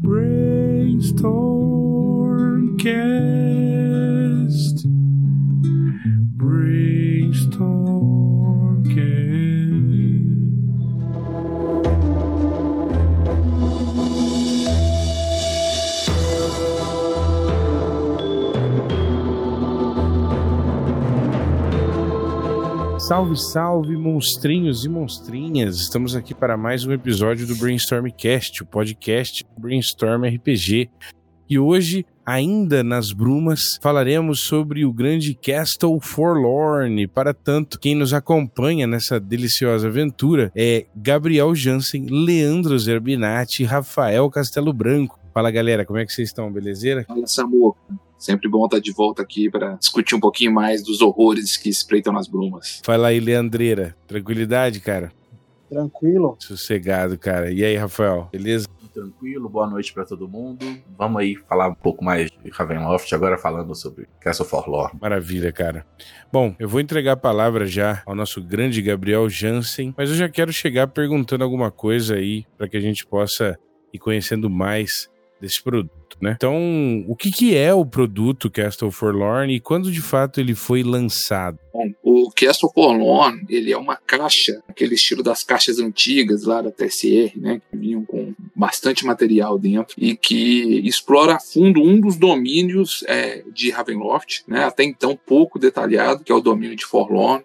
Brainstormcast. Salve, salve, monstrinhos e monstrinhas! Estamos aqui para mais um episódio do Brainstormcast, o podcast Brainstorm RPG. E hoje, ainda nas brumas, falaremos sobre o grande Castle Forlorn. Para tanto, quem nos acompanha nessa deliciosa aventura é Gabriel Jansen, Leandro Zerbinati e Rafael Castelo Branco. Fala galera, como é que vocês estão? Belezeira? Fala Samu, Sempre bom estar de volta aqui para discutir um pouquinho mais dos horrores que espreitam nas brumas. Fala aí, Leandreira. Tranquilidade, cara? Tranquilo. Sossegado, cara. E aí, Rafael? Beleza? Tranquilo, boa noite para todo mundo. Vamos aí falar um pouco mais de Ravenloft, agora falando sobre Castle Forlorn. Maravilha, cara. Bom, eu vou entregar a palavra já ao nosso grande Gabriel Jansen, mas eu já quero chegar perguntando alguma coisa aí para que a gente possa ir conhecendo mais desse produto, né? Então, o que, que é o produto Castle Forlorn e quando de fato ele foi lançado? Bom, o Castle Forlorn, ele é uma caixa, aquele estilo das caixas antigas lá da TSR, né? Que vinham com bastante material dentro e que explora a fundo um dos domínios é, de Ravenloft, né? Até então pouco detalhado, que é o domínio de Forlorn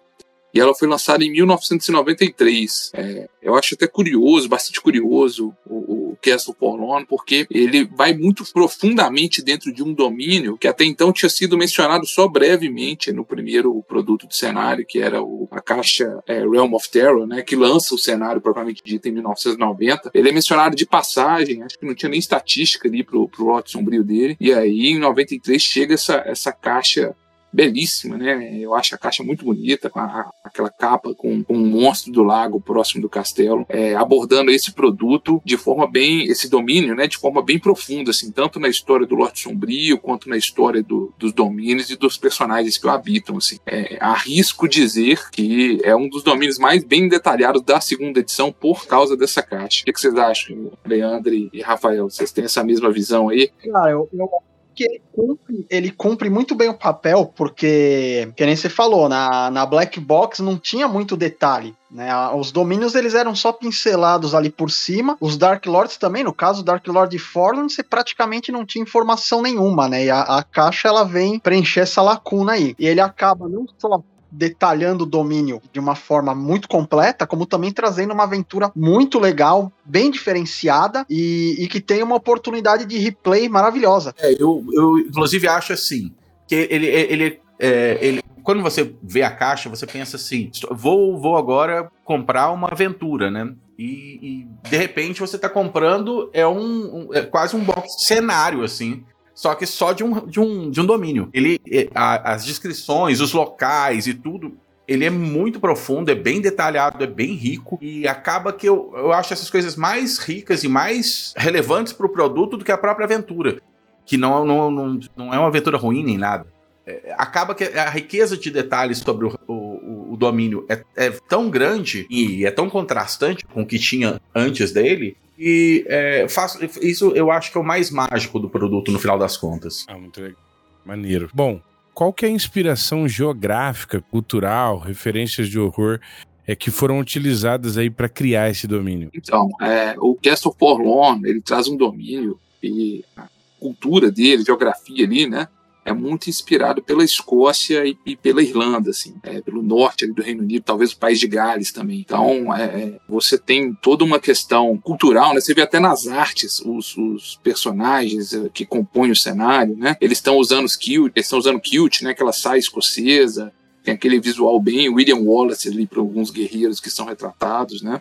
e ela foi lançada em 1993. É, eu acho até curioso, bastante curioso, o, o Castle Forlorn, porque ele vai muito profundamente dentro de um domínio que até então tinha sido mencionado só brevemente no primeiro produto do cenário, que era o, a caixa é, Realm of Terror, né, que lança o cenário propriamente dito em 1990. Ele é mencionado de passagem, acho que não tinha nem estatística ali pro, pro lote sombrio dele. E aí, em 93, chega essa, essa caixa belíssima, né? Eu acho a caixa muito bonita, com a, aquela capa com, com, um monstro do lago próximo do castelo, é, abordando esse produto de forma bem, esse domínio, né? De forma bem profunda, assim, tanto na história do Lorde Sombrio quanto na história do, dos domínios e dos personagens que o habitam, assim. É, arrisco dizer que é um dos domínios mais bem detalhados da segunda edição por causa dessa caixa. O que, vocês acham, Leandro e Rafael? Vocês têm essa mesma visão aí? Cara, eu, eu que ele cumpre, ele cumpre muito bem o papel, porque, que nem você falou, na, na Black Box não tinha muito detalhe. Né? Os domínios eles eram só pincelados ali por cima. Os Dark Lords também, no caso, Dark Lord Forlorn, você praticamente não tinha informação nenhuma, né? E a, a caixa ela vem preencher essa lacuna aí. E ele acaba não só detalhando o domínio de uma forma muito completa, como também trazendo uma aventura muito legal, bem diferenciada e, e que tem uma oportunidade de replay maravilhosa. É, eu, eu inclusive acho assim, que ele, ele, é, ele quando você vê a caixa, você pensa assim: vou, vou agora comprar uma aventura, né? E, e de repente você está comprando é um, um, é quase um box cenário assim só que só de um, de um, de um domínio. Ele, a, as descrições, os locais e tudo, ele é muito profundo, é bem detalhado, é bem rico e acaba que eu, eu acho essas coisas mais ricas e mais relevantes para o produto do que a própria aventura, que não, não, não, não é uma aventura ruim nem nada. É, acaba que a riqueza de detalhes sobre o, o, o domínio é, é, tão grande e é tão contrastante com o que tinha antes dele e é, faço, isso eu acho que é o mais mágico do produto no final das contas. Ah, muito legal. Maneiro. Bom, qual que é a inspiração geográfica, cultural, referências de horror é, que foram utilizadas aí para criar esse domínio? Então, é, o Castle Forlorn, ele traz um domínio e a cultura dele, geografia ali, né? É muito inspirado pela Escócia e, e pela Irlanda, assim, é, pelo norte do Reino Unido, talvez o país de Gales também. Então, é, é, você tem toda uma questão cultural, né? Você vê até nas artes os, os personagens é, que compõem o cenário, né? Eles estão usando os kilt, eles estão usando kilt, né? Aquela saia escocesa, tem aquele visual bem William Wallace ali para alguns guerreiros que são retratados, né?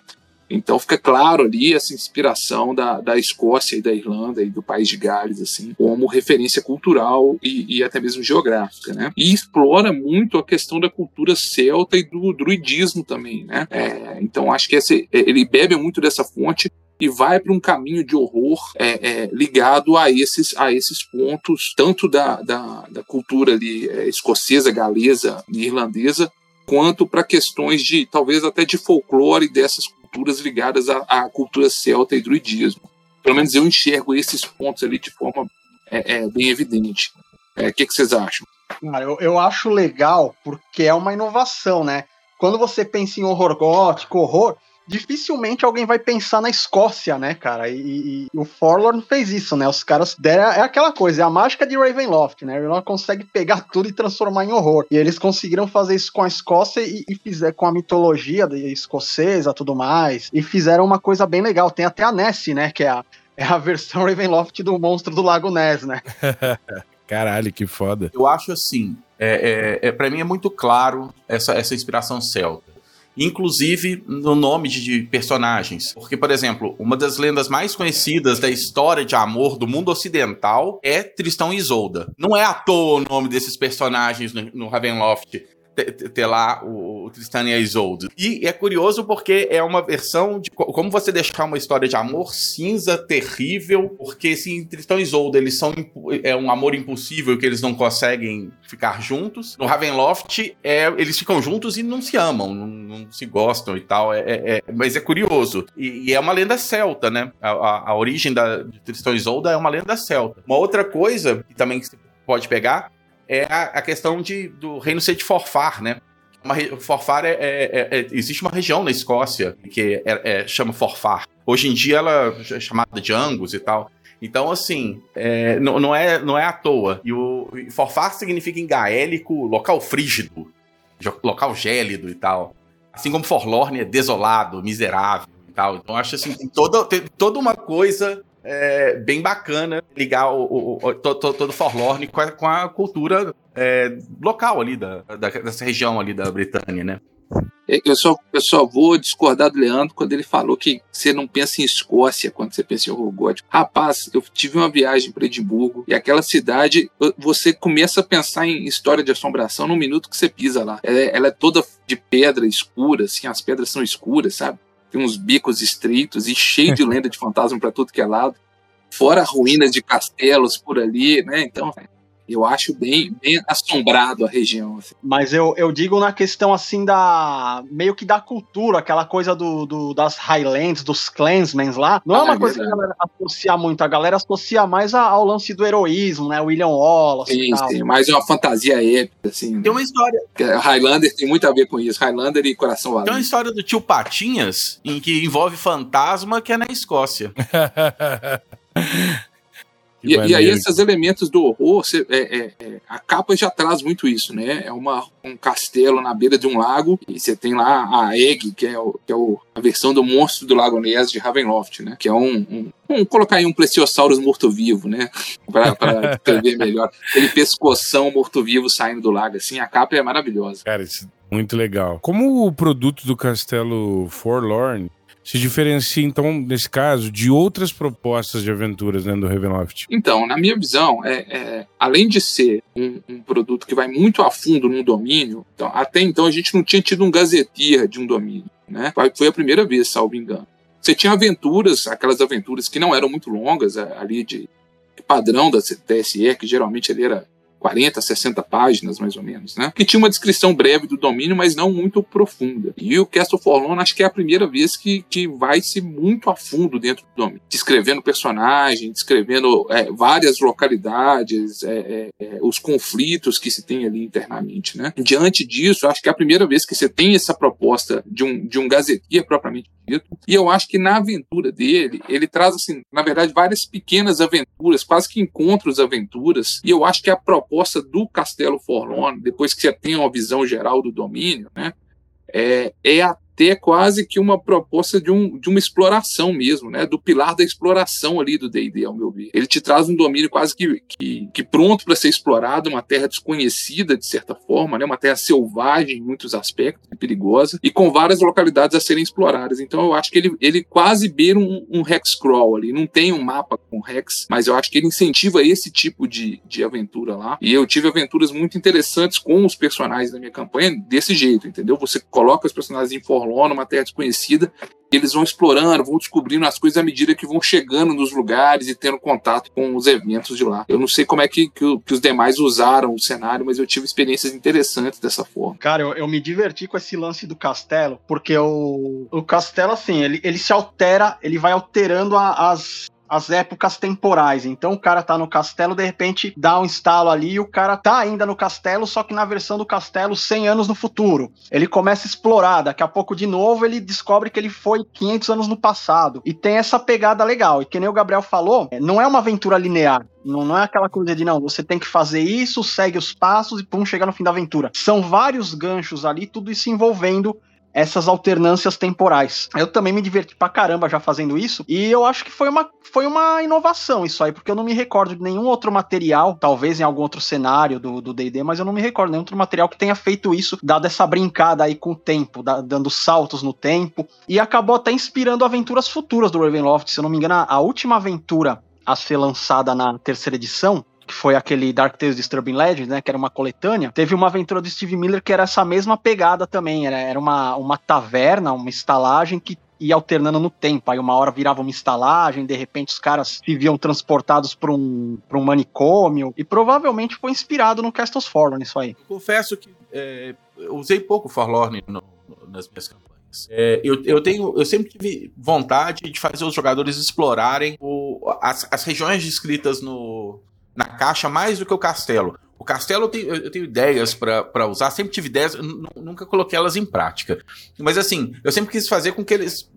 Então fica claro ali essa inspiração da, da Escócia e da Irlanda e do país de Gales, assim, como referência cultural e, e até mesmo geográfica, né? E explora muito a questão da cultura celta e do druidismo também, né? É, então acho que esse, ele bebe muito dessa fonte e vai para um caminho de horror é, é, ligado a esses, a esses pontos, tanto da, da, da cultura ali, é, escocesa, galesa e irlandesa, quanto para questões de talvez até de folclore dessas culturas ligadas à, à cultura celta e druidismo. Pelo menos eu enxergo esses pontos ali de forma é, é bem evidente. O que, que vocês acham? Cara, eu, eu acho legal porque é uma inovação, né? Quando você pensa em horror gótico, horror, dificilmente alguém vai pensar na Escócia, né, cara? E, e, e o Forlorn fez isso, né? Os caras deram. É aquela coisa, é a mágica de Ravenloft, né? Ravenloft consegue pegar tudo e transformar em horror. E eles conseguiram fazer isso com a Escócia e, e fizer com a mitologia escocesa tudo mais. E fizeram uma coisa bem legal. Tem até a Nessie, né? Que é a, é a versão Ravenloft do monstro do Lago Ness, né? Caralho, que foda. Eu acho assim, é, é, é para mim é muito claro essa, essa inspiração celta inclusive no nome de personagens. Porque, por exemplo, uma das lendas mais conhecidas da história de amor do mundo ocidental é Tristão e Isolda. Não é à toa o nome desses personagens no, no Ravenloft ter lá o, o Tristan e a Isolde. E é curioso porque é uma versão de como você deixar uma história de amor cinza, terrível, porque se em Tristan e Isolde eles são é um amor impossível que eles não conseguem ficar juntos. No Ravenloft é, eles ficam juntos e não se amam, não, não se gostam e tal. É, é, é mas é curioso. E, e, é uma lenda celta, né? A, a, a origem da, de Tristan e Isolde é uma lenda celta. Uma outra coisa que também você pode pegar é a, a questão de, do reino ser de Forfar, né? Uma, Forfar é, é, é, é, existe uma região na Escócia que é, é, chama Forfar. Hoje em dia ela é chamada de Angus e tal. Então, assim, não, não, é, não é à toa. E o e Forfar significa em gaélico local frígido, local gélido e tal. Assim como Forlorn é desolado, miserável e tal. Então, acho assim, tem toda, tem toda uma coisa é, bem bacana ligar o, o, o todo, Forlorn com a, com a cultura é, local ali da, da, dessa região ali da Britânia, né? Eu só, eu só vou discordar do Leandro quando ele falou que você não pensa em Escócia quando você pensa em horror. Rapaz, eu tive uma viagem para Edimburgo e aquela cidade, você começa a pensar em história de assombração no minuto que você pisa lá. Ela é, ela é toda de pedra escura, assim, as pedras são escuras, sabe? Tem uns bicos estreitos e cheio de lenda de fantasma para tudo que é lado. Fora ruínas de castelos por ali, né? Então, eu acho bem, bem assombrado a região. Assim. Mas eu, eu digo na questão assim da. meio que da cultura, aquela coisa do, do das Highlands, dos clansmen lá. Não é ah, é uma é coisa que a galera associa muito, a galera associa mais ao lance do heroísmo, né? William Wallace. Sim, sim, mais uma fantasia épica, assim. Tem uma história. Highlander tem muito a ver com isso. Highlander e Coração Valente. Tem uma história do tio Patinhas, em que envolve fantasma, que é na Escócia. E, e, aí esses elementos do horror, você, é, é, é, a capa já traz muito isso, né? É uma, um castelo na beira de um lago e você tem lá a Egg, que é, o, que é o, a versão do monstro do Lago Ness de Ravenloft, né? Que é um, um Vamos colocar aí um Plesiosaurus morto-vivo, né? Para entender melhor. Aquele pescoção morto-vivo saindo do lago, assim, a capa é maravilhosa. Cara, isso é muito legal. Como o produto do castelo Forlorn se diferencia, então, nesse caso, de outras propostas de aventuras dentro do Ravenloft? Então, na minha visão, é, é além de ser um, um, produto que vai muito a fundo num domínio, então, até então a gente não tinha tido um gazeteer de um domínio. Né? Foi a primeira vez, salvo engano. Você tinha aventuras, aquelas aventuras que não eram muito longas, ali de padrão da TSE, que geralmente ele era 40, 60 páginas, mais ou menos, né? Que tinha uma descrição breve do domínio, mas não muito profunda. E o Castle Forlorn acho que é a primeira vez que, que vai-se muito a fundo dentro do domínio. Descrevendo personagem, descrevendo é, várias localidades, é, é, é, os conflitos que se tem ali internamente, né? Diante disso, acho que é a primeira vez que você tem essa proposta de um, de um gazetia propriamente dito. E eu acho que na aventura dele, ele traz, assim, na verdade, várias pequenas aventuras, quase que encontros aventuras. E eu acho que a proposta proposta do Castelo Forlorn, depois que você tem uma visão geral do domínio, né, é, é a ter quase que uma proposta de, um, de uma exploração mesmo, né? Do pilar da exploração ali do D&D, ao meu ver. Ele te traz um domínio quase que, que, que pronto para ser explorado, uma terra desconhecida de certa forma, né? Uma terra selvagem em muitos aspectos, perigosa, e com várias localidades a serem exploradas. Então eu acho que ele, ele quase beira um, um hex crawl ali. Não tem um mapa com hex, mas eu acho que ele incentiva esse tipo de, de aventura lá. E eu tive aventuras muito interessantes com os personagens da minha campanha desse jeito, entendeu? Você coloca os personagens em Forlorn, uma terra desconhecida, eles vão explorando, vão descobrindo as coisas à medida que vão chegando nos lugares e tendo contato com os eventos de lá. Eu não sei como é que, que, que os demais usaram o cenário, mas eu tive experiências interessantes dessa forma. Cara, eu, eu me diverti com esse lance do castelo, porque o, o castelo, assim, ele, ele se altera, ele vai alterando a, as, as épocas temporais. Então o cara tá no castelo, de repente dá um instalo ali e o cara tá ainda no castelo, só que na versão do castelo 100 anos no futuro. Ele começa a explorar, daqui a pouco de novo ele descobre que ele foi 500 anos no passado. E tem essa pegada legal. E que nem o Gabriel falou, não é uma aventura linear. Não, não é aquela coisa de não, você tem que fazer isso, segue os passos e pum, chega no fim da aventura. São vários ganchos ali, tudo isso envolvendo essas alternâncias temporais. Eu também me diverti pra caramba já fazendo isso, e eu acho que foi uma, foi uma inovação isso aí, porque eu não me recordo de nenhum outro material, talvez em algum outro cenário do D&D, mas eu não me recordo nenhum outro material que tenha feito isso, dado essa brincada aí com o tempo, da, dando saltos no tempo, e acabou até inspirando aventuras futuras do Ravenloft, se eu não me engano, a última aventura a ser lançada na terceira edição, que foi aquele Dark Tales Disturbing Legends, né, que era uma coletânea, teve uma aventura do Steve Miller que era essa mesma pegada também, era, era uma, uma taverna, uma estalagem que ia alternando no tempo. Aí uma hora virava uma estalagem, de repente os caras se viam transportados para um, um manicômio, e provavelmente foi inspirado no Castles Forlorn isso aí. Confesso que é, eu usei pouco Forlorn no, no, nas minhas campanhas. É, eu, eu, tenho, eu sempre tive vontade de fazer os jogadores explorarem o, as, as regiões descritas no, na caixa mais do que o castelo. O castelo eu tenho, eu tenho ideias para usar, sempre tive ideias, nunca coloquei elas em prática. Mas assim, eu sempre quis fazer com que eles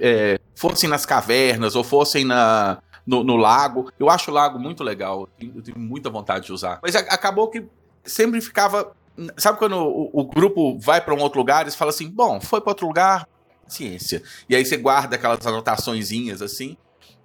é, fossem nas cavernas ou fossem na, no, no, lago. Eu acho o lago muito legal, eu tenho muita vontade de usar. Mas acabou que sempre ficava. Sabe quando o, o grupo vai para um outro lugar e fala assim: bom, foi para outro lugar, ciência. E aí você guarda aquelas anotaçõezinhas assim.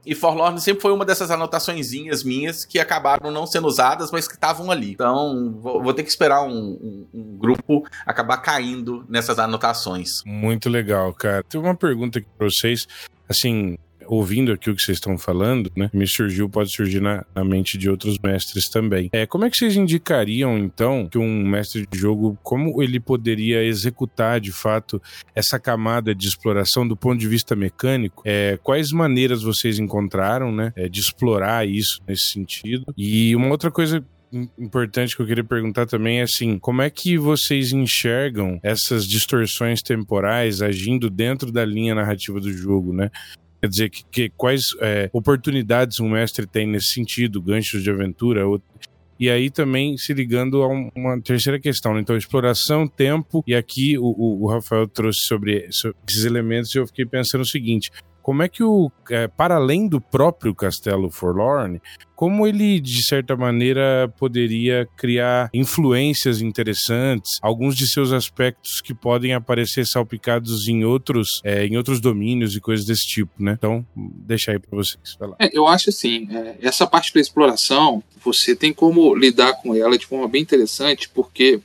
E Forlorn sempre foi uma dessas anotaçõezinhas minhas que acabaram não sendo usadas, mas que estavam ali. Então, vou, vou, ter que esperar um, um, um, grupo acabar caindo nessas anotações. Muito legal, cara. Tem uma pergunta aqui pra vocês. Assim, ouvindo aqui o que vocês estão falando, né, me surgiu, pode surgir na, na, mente de outros mestres também. É, como é que vocês indicariam, então, que um mestre de jogo, como ele poderia executar, de fato, essa camada de exploração do ponto de vista mecânico? É, quais maneiras vocês encontraram, né, é, de explorar isso nesse sentido? E uma outra coisa importante que eu queria perguntar também é assim: como é que vocês enxergam essas distorções temporais agindo dentro da linha narrativa do jogo, né? Quer dizer, que, que quais é, oportunidades um mestre tem nesse sentido, ganchos de aventura, ou, e aí também se ligando a um, uma terceira questão, né? então exploração, tempo, e aqui o, o Rafael trouxe sobre, esses elementos e eu fiquei pensando o seguinte, como é que o, é, para além do próprio Castelo Forlorn, como ele, de certa maneira, poderia criar influências interessantes, alguns de seus aspectos que podem aparecer salpicados em outros, é, em outros domínios e coisas desse tipo, né? Então, deixa aí para vocês. É, eu acho assim, é, essa parte da exploração, você tem como lidar com ela de forma bem interessante, porque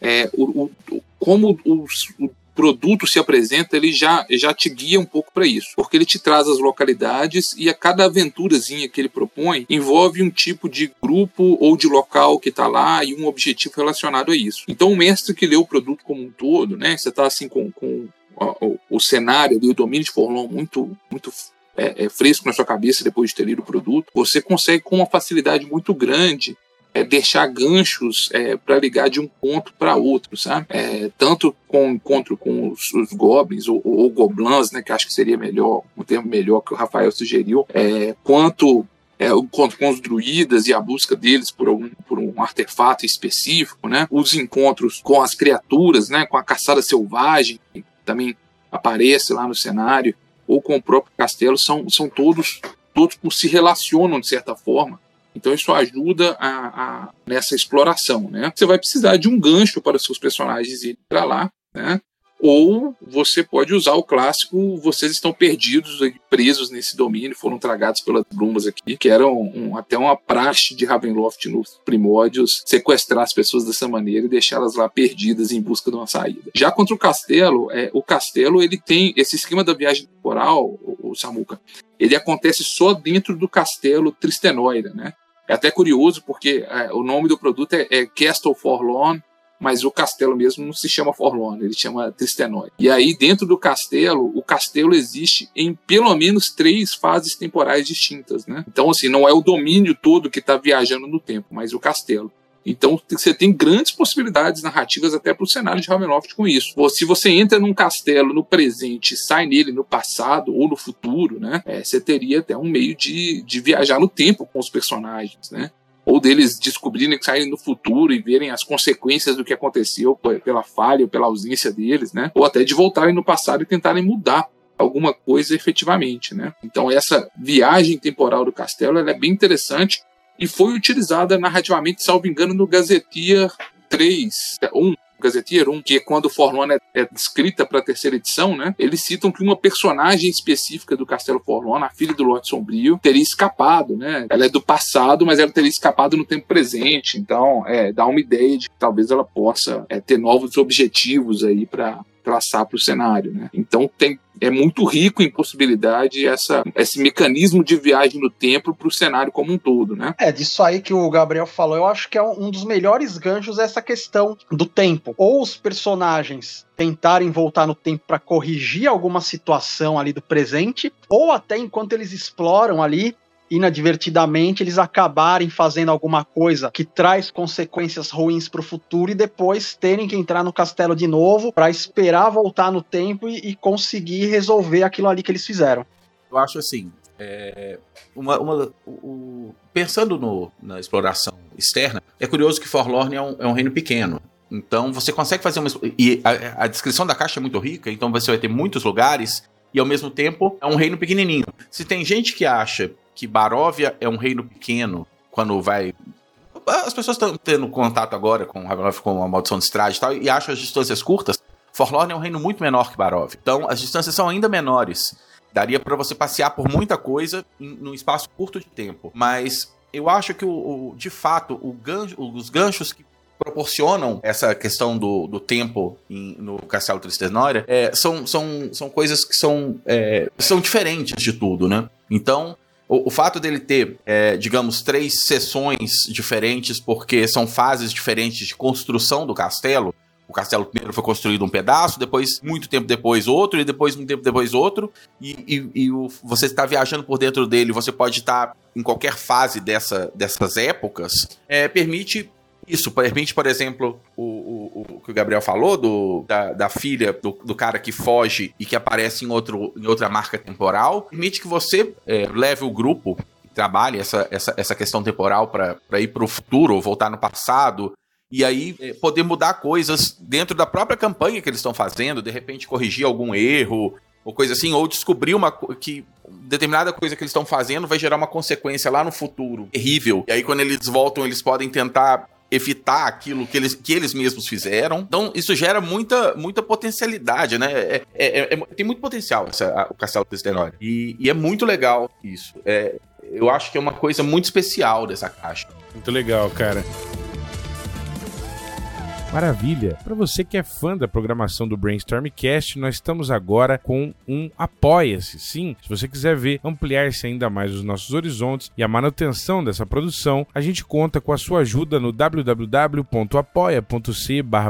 é, o, o, como o, o produto se apresenta, ele já, já te guia um pouco para isso, porque ele te traz as localidades e a cada aventurazinha que ele propõe envolve um tipo de grupo ou de local que está lá e um objetivo relacionado a isso. Então, o mestre que lê o produto como um todo, né, você está assim com, com o, o, cenário e o domínio de Forlon muito, muito é, é, fresco na sua cabeça depois de ter lido o produto, você consegue com uma facilidade muito grande é, deixar ganchos é, para ligar de um ponto para outro, sabe? É, tanto com o encontro com os, os goblins ou, ou, goblins, né, que acho que seria melhor, um termo melhor que o Rafael sugeriu, é, quanto é, o encontro com os druidas e a busca deles por, algum, por um artefato específico, né? Os encontros com as criaturas, né? Com a caçada selvagem, que também aparece lá no cenário, ou com o próprio castelo, são, são todos, todos se relacionam de certa forma então isso ajuda a, a, nessa exploração, né? Você vai precisar de um gancho para os seus personagens irem para lá, né? Ou você pode usar o clássico vocês estão perdidos, presos nesse domínio, foram tragados pelas brumas aqui, que era um, um, até uma praxe de Ravenloft nos primórdios, sequestrar as pessoas dessa maneira e deixá-las lá perdidas em busca de uma saída. Já contra o castelo, é, o castelo ele tem esse esquema da viagem temporal, o, o Samuka, ele acontece só dentro do castelo Tristenoida, né? É até curioso porque é, o nome do produto é, é Castle Forlorn, mas o castelo mesmo não se chama Forlorn, ele chama Tristenoi. E aí, dentro do castelo, o castelo existe em pelo menos três fases temporais distintas, né? Então, assim, não é o domínio todo que está viajando no tempo, mas o castelo. Então você tem grandes possibilidades narrativas até para o cenário de Ravenloft com isso. Se você entra num castelo no presente e sai nele no passado ou no futuro, né? É, você teria até um meio de, de viajar no tempo com os personagens, né? ou deles descobrirem que saírem no futuro e verem as consequências do que aconteceu pela falha ou pela ausência deles, né? Ou até de voltarem no passado e tentarem mudar alguma coisa efetivamente, né? Então essa viagem temporal do castelo é bem interessante e foi utilizada narrativamente, salvo engano, no Gazetia 3, 1, Gazetteer 1, que é quando Forlorn é, é descrita para a terceira edição, né? Eles citam que uma personagem específica do Castelo Forlorn, a filha do Lorde Sombrio, teria escapado, né? Ela é do passado, mas ela teria escapado no tempo presente. Então, é, dá uma ideia de que talvez ela possa é, ter novos objetivos aí para traçar para o cenário. Né? Então tem, é muito rico em possibilidade essa, esse mecanismo de viagem no tempo para o cenário como um todo. Né? É, disso aí que o Gabriel falou, eu acho que é um dos melhores ganchos essa questão do tempo. Ou os personagens tentarem voltar no tempo para corrigir alguma situação ali do presente, ou até enquanto eles exploram ali inadvertidamente eles acabarem fazendo alguma coisa que traz consequências ruins para o futuro e depois terem que entrar no castelo de novo para esperar voltar no tempo e, e, conseguir resolver aquilo ali que eles fizeram. Eu acho assim, é, uma, uma, o, pensando no, na exploração externa, é curioso que Forlorn é um, é um reino pequeno. Então você consegue fazer uma. E a, a, descrição da caixa é muito rica, então você vai ter muitos lugares e ao mesmo tempo é um reino pequenininho. Se tem gente que acha que Baróvia é um reino pequeno quando vai. As pessoas estão tendo contato agora com Ravenloft, com a Maldição de Strade e tal, e acham as distâncias curtas. Forlorn é um reino muito menor que Baróvia. Então as distâncias são ainda menores. Daria para você passear por muita coisa em, num espaço curto de tempo. Mas eu acho que, o, o de fato, o gancho, os ganchos que proporcionam essa questão do, do tempo em, no Castelo Tristenória é, são, são, são coisas que são, é, são diferentes de tudo, né? Então, o, o fato dele ter, é, digamos, três sessões diferentes, porque são fases diferentes de construção do castelo. O castelo primeiro foi construído um pedaço, depois, muito tempo depois, outro, e depois, muito tempo depois, outro. E, e, e o, você está viajando por dentro dele, você pode estar em qualquer fase dessa, dessas épocas, é, permite isso, permite, por exemplo, o, o, o, que o Gabriel falou, do, da, da filha do, do, cara que foge e que aparece em, outro, em outra marca temporal, permite que você é, leve o grupo e trabalhe essa, essa, essa questão temporal para ir para o futuro voltar no passado. E aí é, poder mudar coisas dentro da própria campanha que eles estão fazendo, de repente corrigir algum erro, ou coisa assim, ou descobrir uma que determinada coisa que eles estão fazendo vai gerar uma consequência lá no futuro terrível. E aí quando eles voltam, eles podem tentar evitar aquilo que eles, que eles mesmos fizeram. Então, isso gera muita, muita potencialidade, né? É, é, é, é tem muito potencial essa, a, o Castelo Testenório. E, e é muito legal isso. É, eu acho que é uma coisa muito especial dessa caixa. Muito legal, cara. Maravilha! Para você que é fã da programação do Brainstormcast, nós estamos agora com um Apoia-se. Sim, se você quiser ver ampliar-se ainda mais os nossos horizontes e a manutenção dessa produção, a gente conta com a sua ajuda no www.apoia.c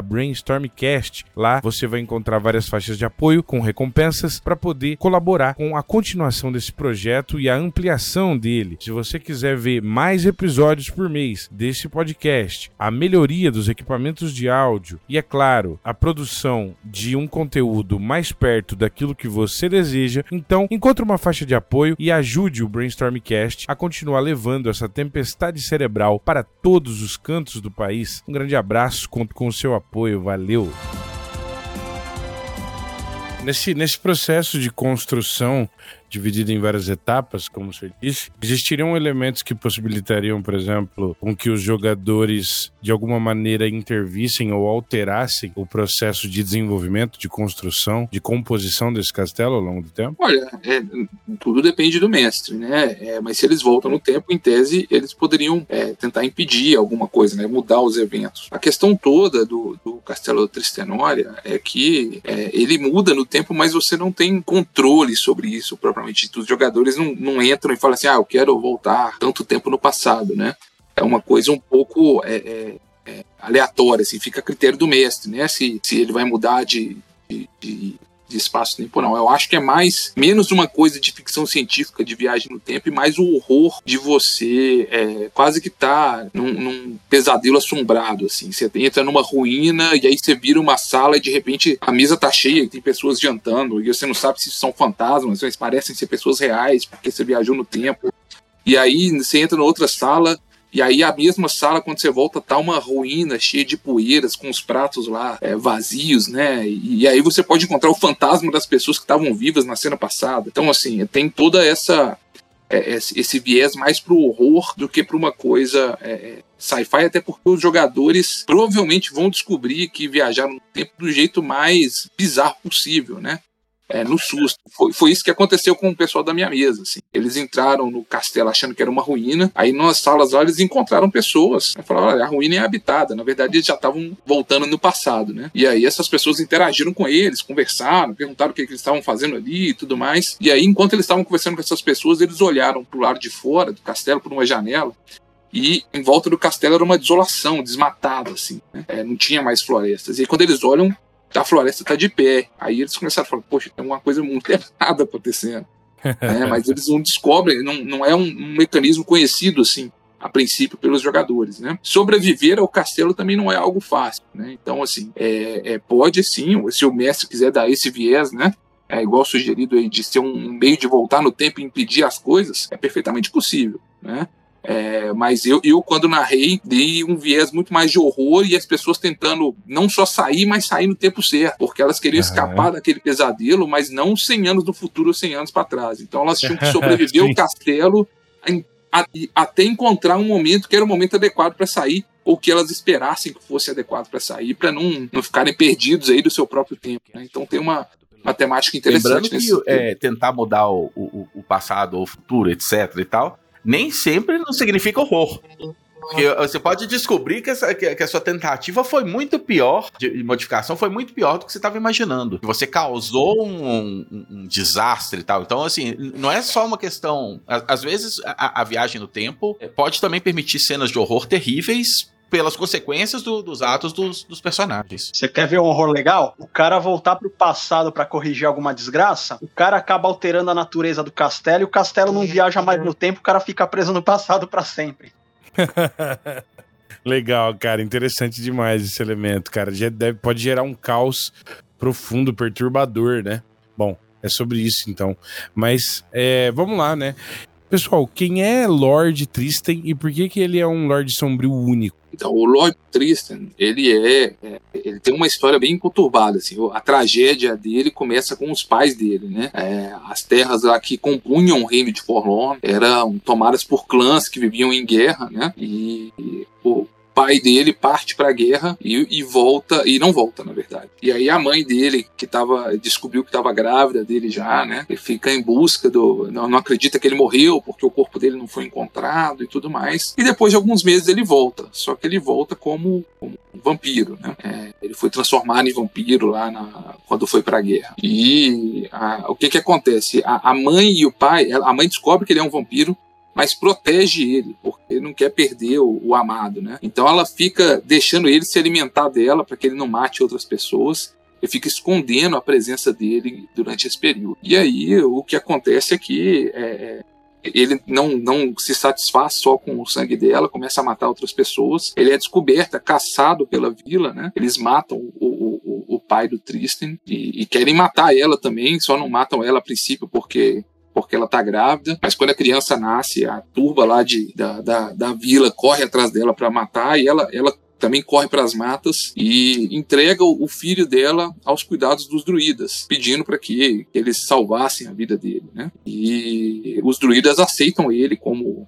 brainstormcast. Lá você vai encontrar várias faixas de apoio com recompensas para poder colaborar com a continuação desse projeto e a ampliação dele. Se você quiser ver mais episódios por mês desse podcast, a melhoria dos equipamentos de áudio e, é claro, a produção de um conteúdo mais perto daquilo que você deseja, então encontre uma faixa de apoio e ajude o Brainstormcast a continuar levando essa tempestade cerebral para todos os cantos do país. Um grande abraço, conto com o seu apoio, valeu! Nesse, nesse processo de construção dividido em várias etapas, como você disse, existiriam elementos que possibilitariam, por exemplo, com que os jogadores de alguma maneira intervissem ou alterassem o processo de desenvolvimento, de construção, de composição desse castelo ao longo do tempo? Olha, é, tudo depende do mestre, né? É, mas se eles voltam no tempo, em tese, eles poderiam é, tentar impedir alguma coisa, né? Mudar os eventos. A questão toda do, do Castelo Tristenória é que é, ele muda no tempo, mas você não tem controle sobre isso propriamente Normalmente os jogadores não, não entram e falam assim, ah, eu quero voltar tanto tempo no passado, né? É uma coisa um pouco é, é, é, aleatória, assim, fica a critério do mestre, né? Se, se ele vai mudar de, de, de, de espaço-tempo, não. Eu acho que é mais, menos uma coisa de ficção científica, de viagem no tempo, e mais o horror de você é, quase que tá num, num, pesadelo assombrado, assim. Você entra numa ruína e aí você vira uma sala e de repente a mesa tá cheia e tem pessoas jantando e você não sabe se são fantasmas, mas parecem ser pessoas reais porque você viajou no tempo. E aí você entra na outra sala e aí a mesma sala, quando você volta, tá uma ruína cheia de poeiras, com os pratos lá é, vazios, né? E, e, aí você pode encontrar o fantasma das pessoas que estavam vivas na cena passada. Então, assim, tem toda essa é, esse viés mais pro horror do que para uma coisa é, é, sci-fi, até porque os jogadores provavelmente vão descobrir que viajaram no tempo do jeito mais bizarro possível, né? É, no susto. Foi, foi isso que aconteceu com o pessoal da minha mesa. Assim. Eles entraram no castelo achando que era uma ruína, aí nas salas lá eles encontraram pessoas. Aí falaram: olha, a ruína é habitada. Na verdade, eles já estavam voltando no passado, né? E aí essas pessoas interagiram com eles, conversaram, perguntaram o que, que eles estavam fazendo ali e tudo mais. E aí, enquanto eles estavam conversando com essas pessoas, eles olharam pro lado de fora do castelo, por uma janela, e em volta do castelo era uma desolação, desmatado, assim. Né? É, não tinha mais florestas. E aí, quando eles olham, a floresta está de pé. Aí eles começaram a falar, poxa, tem uma coisa muito errada acontecendo. é, mas eles não descobrem, não, não é um, um, mecanismo conhecido assim, a princípio, pelos jogadores. Né? Sobreviver ao castelo também não é algo fácil. Né? Então, assim, é, é, pode sim, se o mestre quiser dar esse viés, né? É igual sugerido aí de ser um meio de voltar no tempo e impedir as coisas, é perfeitamente possível. Né? É, mas eu, eu, quando narrei, dei um viés muito mais de horror e as pessoas tentando não só sair, mas sair no tempo certo, porque elas queriam uhum. escapar daquele pesadelo, mas não 100 anos no futuro ou 100 anos para trás. Então elas tinham que sobreviver ao castelo em, a, até encontrar um momento que era o momento adequado para sair ou que elas esperassem que fosse adequado para sair, para não, não ficarem perdidos aí do seu próprio tempo. Né? Então tem uma, uma temática interessante. Lembrando que é, tentar mudar o, o, o passado ou o futuro, etc e tal, nem sempre não significa horror. Porque você pode descobrir que, essa, que, a sua tentativa foi muito pior, de modificação foi muito pior do que você estava imaginando. Você causou um, um, um, desastre e tal. Então, assim, não é só uma questão. Às vezes, a, a viagem no tempo pode também permitir cenas de horror terríveis pelas consequências do, dos atos dos, dos, personagens. Você quer ver um horror legal? O cara voltar pro passado para corrigir alguma desgraça, o cara acaba alterando a natureza do castelo e o castelo não viaja mais no tempo, o cara fica preso no passado para sempre. legal, cara, interessante demais esse elemento, cara. Já deve, pode gerar um caos profundo, perturbador, né? Bom, é sobre isso então. Mas é, vamos lá, né? Pessoal, quem é Lord Tristan e por que, que ele é um Lord Sombrio único? Então, o Lord Tristan, ele é, é, ele tem uma história bem conturbada, assim, a tragédia dele começa com os pais dele, né? É, as terras lá que compunham o reino de Forlorn eram tomadas por clãs que viviam em guerra, né? E, e o, pai dele parte para a guerra e, e, volta e não volta na verdade. E aí a mãe dele que tava descobriu que estava grávida dele já né ele fica em busca do não, não, acredita que ele morreu porque o corpo dele não foi encontrado e tudo mais. E depois de alguns meses ele volta. Só que ele volta como, como um vampiro né? É, ele foi transformado em vampiro lá na, quando foi para a guerra. E a, o que que acontece? A, a mãe e o pai a mãe descobre que ele é um vampiro mas protege ele, porque não quer perder o, o amado, né? Então ela fica deixando ele se alimentar dela para que ele não mate outras pessoas e fica escondendo a presença dele durante esse período. E aí o que acontece é que é, é ele não, não se satisfaz só com o sangue dela, começa a matar outras pessoas. Ele é descoberto, é caçado pela vila, né? Eles matam o, o, o pai do Tristan e, e, querem matar ela também, só não matam ela a princípio porque porque ela tá grávida, mas quando a criança nasce, a turba lá de, da, da, da vila corre atrás dela para matar e ela, ela também corre para as matas e entrega o filho dela aos cuidados dos druidas, pedindo para que eles salvassem a vida dele, né? E os druidas aceitam ele como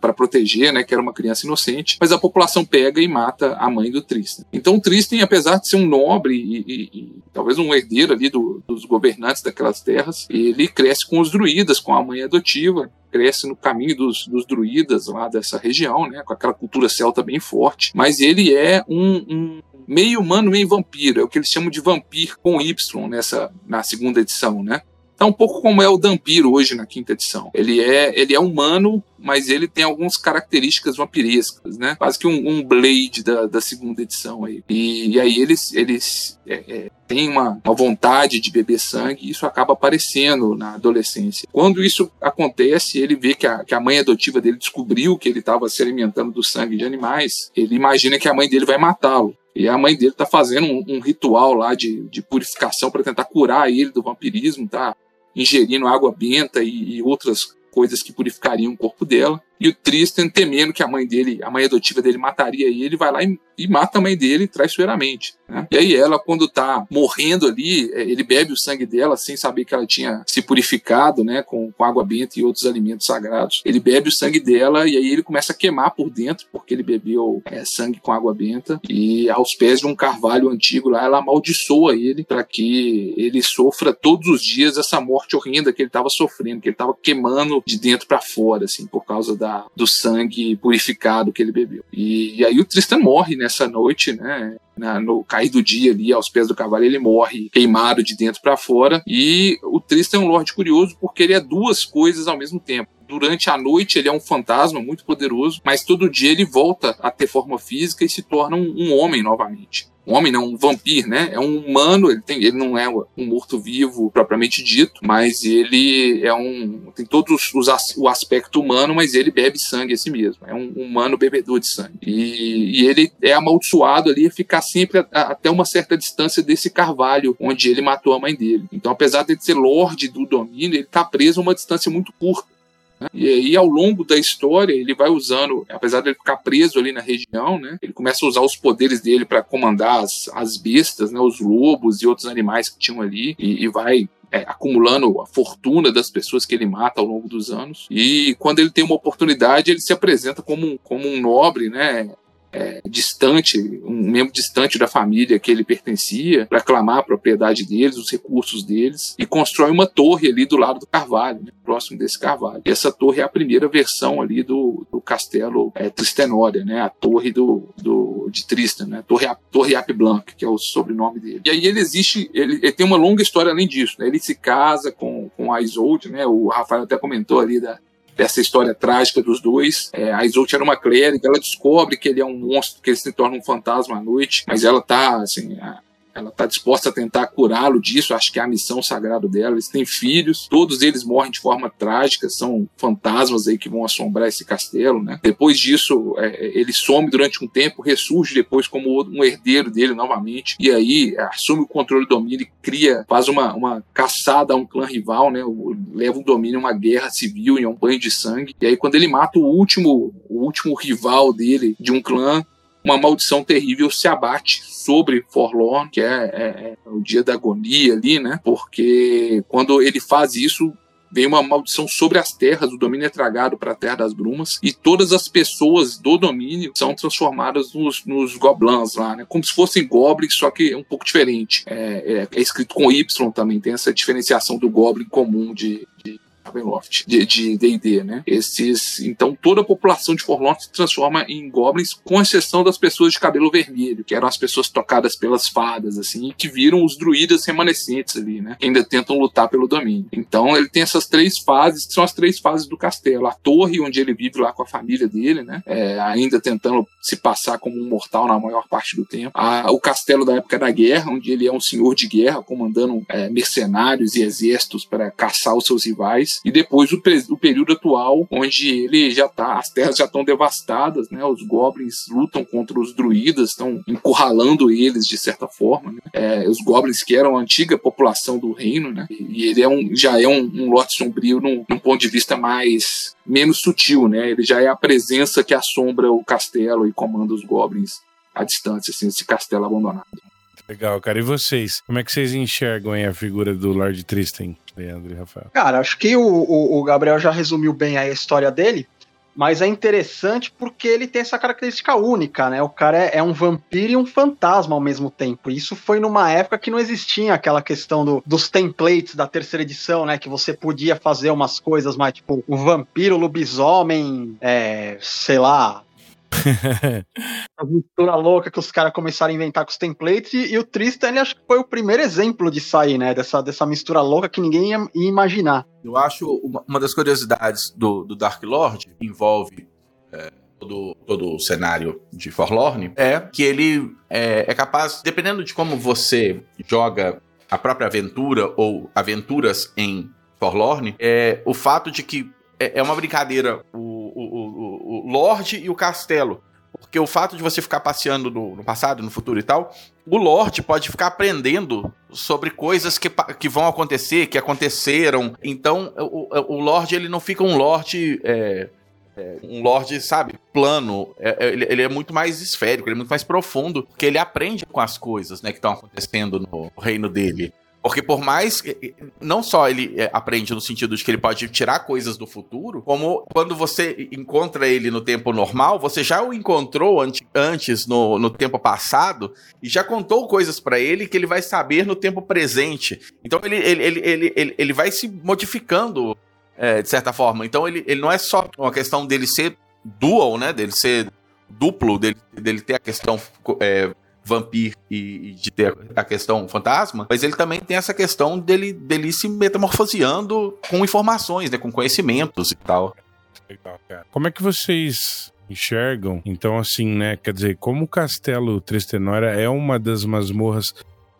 para proteger, né, que era uma criança inocente, mas a população pega e mata a mãe do Tristan. Então Tristan, apesar de ser um nobre e, e, e talvez um herdeiro ali do, dos governantes daquelas terras, ele cresce com os druidas, com a mãe adotiva, cresce no caminho dos, dos druidas lá dessa região, né, com aquela cultura celta bem forte, mas ele é um, um meio humano, meio vampiro, é o que eles chamam de vampiro com Y nessa na segunda edição, né? Tá um pouco como é o Dampiro hoje na quinta edição. Ele é, ele é humano, mas ele tem algumas características vampirescas, né? Quase que um, um Blade da, da segunda edição aí. E, e aí eles, eles é, é, têm uma, uma vontade de beber sangue e isso acaba aparecendo na adolescência. Quando isso acontece, ele vê que a, que a mãe adotiva dele descobriu que ele estava se alimentando do sangue de animais, ele imagina que a mãe dele vai matá-lo. E a mãe dele tá fazendo um, um ritual lá de, de purificação para tentar curar ele do vampirismo, tá ingerindo água benta e, e outras coisas que purificariam o corpo dela. E o Tristan, temendo que a mãe dele, a mãe adotiva dele, mataria ele, vai lá e, e mata a mãe dele traiçoeiramente. Né? E aí ela, quando tá morrendo ali, é, ele bebe o sangue dela sem saber que ela tinha se purificado né, com, com água benta e outros alimentos sagrados. Ele bebe o sangue dela e aí ele começa a queimar por dentro, porque ele bebeu é, sangue com água benta. E aos pés de um carvalho antigo lá, ela amaldiçoa ele para que ele sofra todos os dias essa morte horrenda que ele estava sofrendo, que ele estava queimando de dentro para fora, assim, por causa da da, do sangue purificado que ele bebeu. E, e aí o Tristan morre nessa noite, né? Na, no cair do dia ali aos pés do cavalo, ele morre queimado de dentro para fora. E o Tristan é um Lorde curioso porque ele é duas coisas ao mesmo tempo durante a noite ele é um fantasma muito poderoso, mas todo dia ele volta a ter forma física e se torna um, um homem novamente um homem não, um vampiro, né? É um humano, ele, tem, ele não é um morto-vivo propriamente dito, mas ele é um. tem todos os, o aspecto humano, mas ele bebe sangue a si mesmo. É um humano bebedor de sangue. E, e ele é amaldiçoado ali a ficar sempre a, a, até uma certa distância desse carvalho onde ele matou a mãe dele. Então, apesar de ser lorde do domínio, ele está preso a uma distância muito curta né? E aí, ao longo da história, ele vai usando, apesar de ele ficar preso ali na região, né? Ele começa a usar os poderes dele para comandar as, as bestas, né? Os lobos e outros animais que tinham ali, e, e vai é, acumulando a fortuna das pessoas que ele mata ao longo dos anos. E quando ele tem uma oportunidade, ele se apresenta como, como um nobre, né? É, distante, um membro distante da família que ele pertencia, para clamar a propriedade deles, os recursos deles, e constrói uma torre ali do lado do carvalho, né, próximo desse carvalho. E essa torre é a primeira versão ali do, do castelo é, Tristenória, né, a torre do, do, de Tristan, né, torre, torre Ap Blanc, que é o sobrenome dele. E aí ele existe, ele, ele tem uma longa história além disso, né, ele se casa com, com a Isolde, né, o Rafael até comentou ali da, dessa história trágica dos dois. É, a Isolde era uma clériga, ela descobre que ele é um monstro, que ele se torna um fantasma à noite, mas ela tá, assim, ela está disposta a tentar curá-lo disso, acho que é a missão sagrada dela. Eles têm filhos, todos eles morrem de forma trágica, são fantasmas aí que vão assombrar esse castelo, né? Depois disso, é, ele some durante um tempo, ressurge depois como um herdeiro dele novamente, e aí assume o controle do domínio e cria, faz uma, uma caçada a um clã rival, né? Leva o domínio a uma guerra civil e a um banho de sangue. E aí, quando ele mata o último, o último rival dele de um clã, uma maldição terrível se abate sobre Forlorn, que é, é, é, o dia da agonia ali, né? Porque quando ele faz isso, vem uma maldição sobre as terras, o domínio é tragado para a Terra das Brumas, e todas as pessoas do domínio são transformadas nos, nos goblins lá, né? Como se fossem goblins, só que é um pouco diferente. É, é, é escrito com Y também, tem essa diferenciação do goblin comum de, de Ravenloft, de D&D, né? Esses, então toda a população de Forlorn se transforma em goblins, com exceção das pessoas de cabelo vermelho, que eram as pessoas tocadas pelas fadas, assim, que viram os druidas remanescentes ali, né? Que ainda tentam lutar pelo domínio. Então ele tem essas três fases, que são as três fases do castelo. A torre, onde ele vive lá com a família dele, né? É, ainda tentando se passar como um mortal na maior parte do tempo. A, o castelo da época da guerra, onde ele é um senhor de guerra, comandando é, mercenários e exércitos para caçar os seus rivais e depois o, o período atual, onde ele já tá, as terras já estão devastadas, né? Os goblins lutam contra os druidas, estão encurralando eles de certa forma. Né? É, os goblins que eram a antiga população do reino, né? E ele é um, já é um, um lote sombrio num, num ponto de vista mais menos sutil, né? Ele já é a presença que assombra o castelo e comanda os goblins à distância, assim, esse castelo abandonado. Legal, cara. E vocês? Como é que vocês enxergam a figura do Lord Tristan, Leandro e Rafael? Cara, acho que o, o, o Gabriel já resumiu bem a história dele. Mas é interessante porque ele tem essa característica única, né? O cara é, é, um vampiro e um fantasma ao mesmo tempo. Isso foi numa época que não existia aquela questão do, dos templates da terceira edição, né? Que você podia fazer umas coisas mais tipo o vampiro, lobisomem, é, sei lá, a mistura louca que os caras começaram a inventar com os templates, e, e o Tristan, ele acho que foi o primeiro exemplo de sair, né? Dessa, dessa mistura louca que ninguém ia, ia imaginar. Eu acho uma, uma, das curiosidades do, do Dark Lord, que envolve é, todo, todo o cenário de Forlorn, é que ele é, é capaz, dependendo de como você joga a própria aventura ou aventuras em Forlorn, é o fato de que é, é uma brincadeira o, Lorde e o Castelo. Porque o fato de você ficar passeando no, no, passado, no futuro e tal, o Lorde pode ficar aprendendo sobre coisas que, que vão acontecer, que aconteceram. Então, o, o Lorde, ele não fica um Lorde. É, é, um Lorde, sabe, plano. É, é, ele, ele, é muito mais esférico, ele é muito mais profundo, porque ele aprende com as coisas né, que estão acontecendo no reino dele. Porque por mais. Não só ele é, aprende no sentido de que ele pode tirar coisas do futuro, como quando você encontra ele no tempo normal, você já o encontrou antes no, no tempo passado e já contou coisas para ele que ele vai saber no tempo presente. Então ele, ele, ele, ele, ele, ele vai se modificando é, de certa forma. Então ele, ele não é só uma questão dele ser dual, né? Dele ser duplo, dele, dele ter a questão é, vampir e, e, de ter a questão fantasma, mas ele também tem essa questão dele, dele se metamorfoseando com informações, né, com conhecimentos e tal. Legal, cara. Como é que vocês enxergam? Então, assim, né, quer dizer, como o Castelo Tristenora é uma das masmorras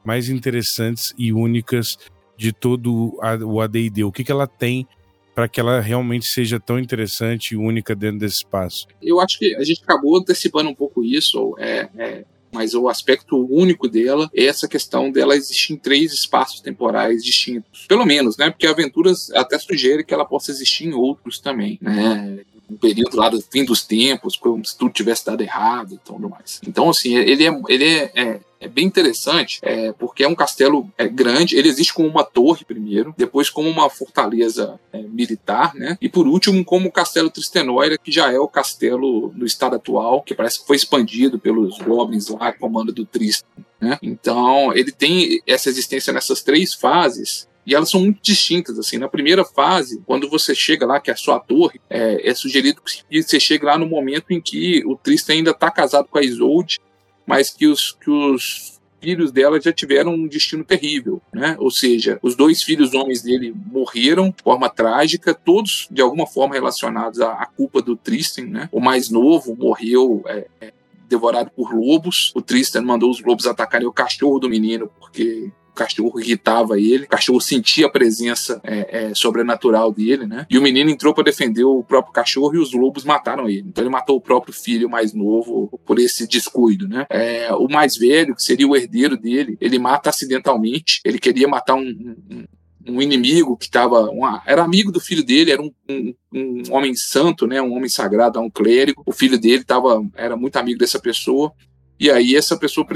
mais interessantes e únicas de todo o AD&D, o que, que ela tem para que ela realmente seja tão interessante e única dentro desse espaço? Eu acho que a gente acabou antecipando um pouco isso. É, é, mas o aspecto único dela é essa questão dela existir em três espaços temporais distintos. Pelo menos, né? Porque Aventuras até sugere que ela possa existir em outros também, né? Um período lá do fim dos tempos, como se tudo tivesse dado errado e tudo mais. Então, assim, ele é, ele é, é, é bem interessante, é, porque é um castelo é, grande, ele existe como uma torre primeiro, depois como uma fortaleza é, militar, né? E por último, como o castelo Tristenoira, que já é o castelo no estado atual, que parece que foi expandido pelos goblins lá, comando do Tristan. Né? Então, ele tem essa existência nessas três fases e elas são muito distintas, assim. Na primeira fase, quando você chega lá, que é a sua torre, é, é sugerido que você chegue lá no momento em que o Tristan ainda está casado com a Isolde, mas que os, que os filhos dela já tiveram um destino terrível, né? Ou seja, os dois filhos homens dele morreram de forma trágica, todos de alguma forma relacionados à, à culpa do Tristan, né? O mais novo morreu é, é, devorado por lobos. O Tristan mandou os lobos atacarem o cachorro do menino porque cachorro irritava ele, o cachorro sentia a presença é, é, sobrenatural dele, né? E o menino entrou para defender o próprio cachorro e os lobos mataram ele. Então ele matou o próprio filho mais novo por esse descuido, né? É, o mais velho, que seria o herdeiro dele, ele mata acidentalmente. Ele queria matar um, um um inimigo que estava. Era amigo do filho dele, era um, um, um, homem santo, né, um homem sagrado, um clérigo. O filho dele tava, era muito amigo dessa pessoa. E aí essa pessoa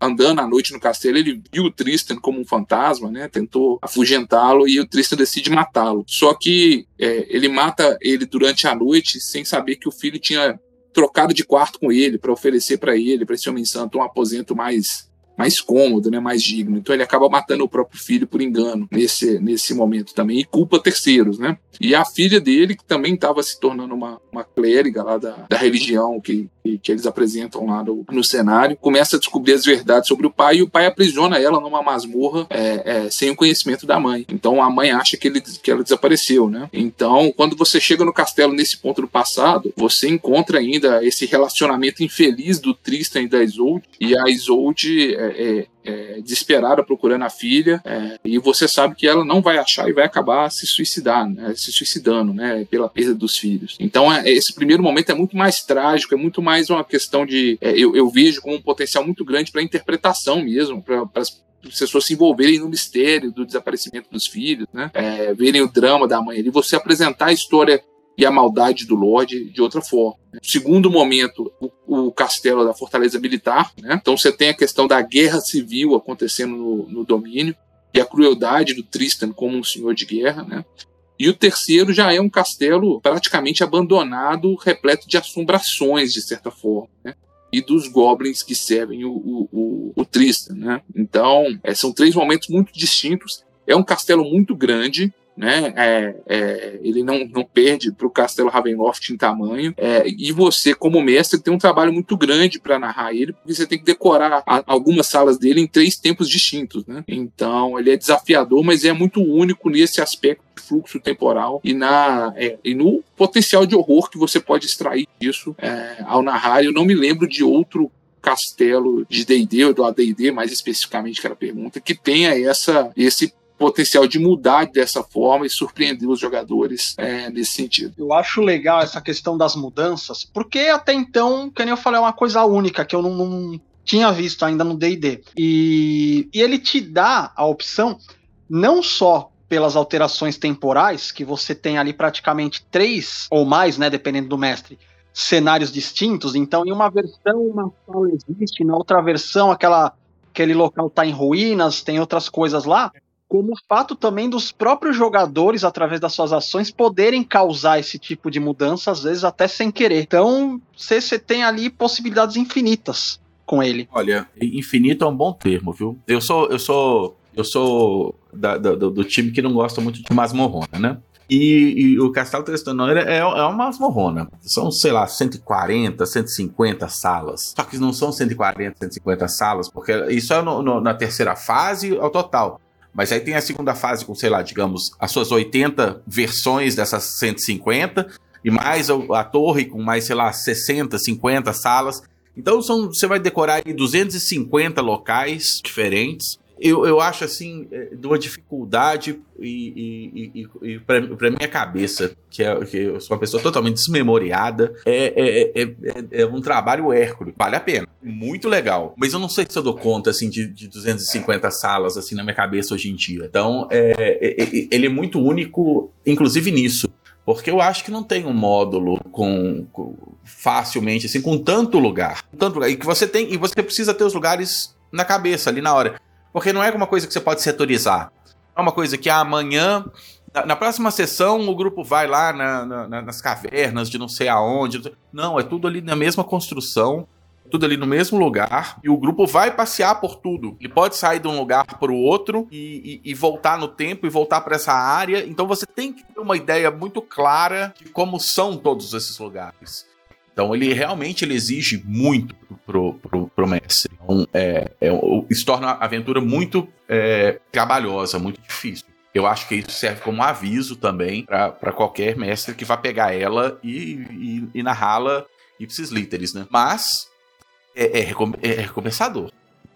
andando à noite no castelo, ele viu o Tristan como um fantasma, né? Tentou afugentá-lo e o Tristan decide matá-lo. Só que é, ele mata ele durante a noite sem saber que o filho tinha trocado de quarto com ele para oferecer para ele, para esse homem santo, um aposento mais mais cômodo, né, mais digno. Então ele acaba matando o próprio filho por engano nesse, nesse momento também e culpa terceiros, né? E a filha dele, que também estava se tornando uma, uma clériga lá da, da religião que, que, eles apresentam lá no, no, cenário, começa a descobrir as verdades sobre o pai e o pai aprisiona ela numa masmorra é, é, sem o conhecimento da mãe. Então a mãe acha que, ele, que ela desapareceu, né? Então quando você chega no castelo nesse ponto do passado, você encontra ainda esse relacionamento infeliz do Tristan e da Isolde e a Isolde é, é, desesperada procurando a filha, é, e você sabe que ela não vai achar e vai acabar se suicidar, né, se suicidando, né, pela perda dos filhos. Então, é, esse primeiro momento é muito mais trágico, é muito mais uma questão de. É, eu, eu, vejo como um potencial muito grande para interpretação mesmo, para as pessoas se envolverem no mistério do desaparecimento dos filhos, né? É, verem o drama da mãe ali, você apresentar a história e a maldade do Lorde de outra forma. Segundo momento, o, o castelo da fortaleza militar. Né? Então você tem a questão da guerra civil acontecendo no, no, domínio e a crueldade do Tristan como um senhor de guerra. Né? E o terceiro já é um castelo praticamente abandonado, repleto de assombrações, de certa forma. Né? e dos goblins que servem o, o, o, o Tristan, né? Então, é, são três momentos muito distintos. É um castelo muito grande, né? É, é, ele não, não perde para o Castelo Ravenloft em tamanho. É, e você, como mestre, tem um trabalho muito grande para narrar ele, porque você tem que decorar a, algumas salas dele em três tempos distintos, né? Então ele é desafiador, mas é muito único nesse aspecto de fluxo temporal e, na, é, e no potencial de horror que você pode extrair disso é, ao narrar. Eu não me lembro de outro castelo de D&D ou do AD&D, mais especificamente que era a pergunta, que tenha essa esse potencial de mudar dessa forma e surpreender os jogadores é, nesse sentido. Eu acho legal essa questão das mudanças, porque até então, nem eu falei, é uma coisa única que eu não, não tinha visto ainda no D&D. E, e ele te dá a opção não só pelas alterações temporais, que você tem ali praticamente três ou mais, né, dependendo do mestre, cenários distintos. Então, em uma versão, uma sala existe, na outra versão, aquela, aquele local está em ruínas, tem outras coisas lá como o fato também dos próprios jogadores, através das suas ações, poderem causar esse tipo de mudança, às vezes até sem querer. Então, você tem ali possibilidades infinitas com ele. Olha, infinito é um bom termo, viu? Eu sou, eu sou, eu sou da, da, do, do, time que não gosta muito de masmorrona, né? E, e o Castelo Testanoira é, é uma masmorrona. São, sei lá, 140, 150 salas. Só que não são 140, 150 salas, porque isso é no, no, na terceira fase ao total. Mas aí tem a segunda fase com, sei lá, digamos, as suas 80 versões dessas 150, e mais a, torre com mais, sei lá, 60, 50 salas. Então são, você vai decorar aí 250 locais diferentes eu, eu acho assim, é, de uma dificuldade e, e, e, e para minha cabeça, que, é, que eu sou uma pessoa totalmente desmemoriada, é, é, é, é, um trabalho hércules. Vale a pena. Muito legal. Mas eu não sei se eu dou conta assim, de, de 250 salas assim na minha cabeça hoje em dia. Então, ele é muito único, inclusive nisso. Porque eu acho que não tem um módulo com, com, facilmente, assim, com tanto lugar. Tanto lugar. E que você tem. E você precisa ter os lugares na cabeça, ali na hora. Porque não é uma coisa que você pode setorizar. É uma coisa que ah, amanhã, na, na, próxima sessão, o grupo vai lá na, na, nas cavernas de não sei aonde. Não, é tudo ali na mesma construção, tudo ali no mesmo lugar, e o grupo vai passear por tudo. Ele pode sair de um lugar para o outro e, e, e, voltar no tempo e voltar para essa área. Então você tem que ter uma ideia muito clara de como são todos esses lugares. Então ele realmente ele exige muito pro, pro, pro mestre. Então, é, é, isso torna a aventura muito é, trabalhosa, muito difícil. Eu acho que isso serve como aviso também para qualquer mestre que vá pegar ela e, e, e narrá-la ipsis literis, né? Mas é, é, é recompensador.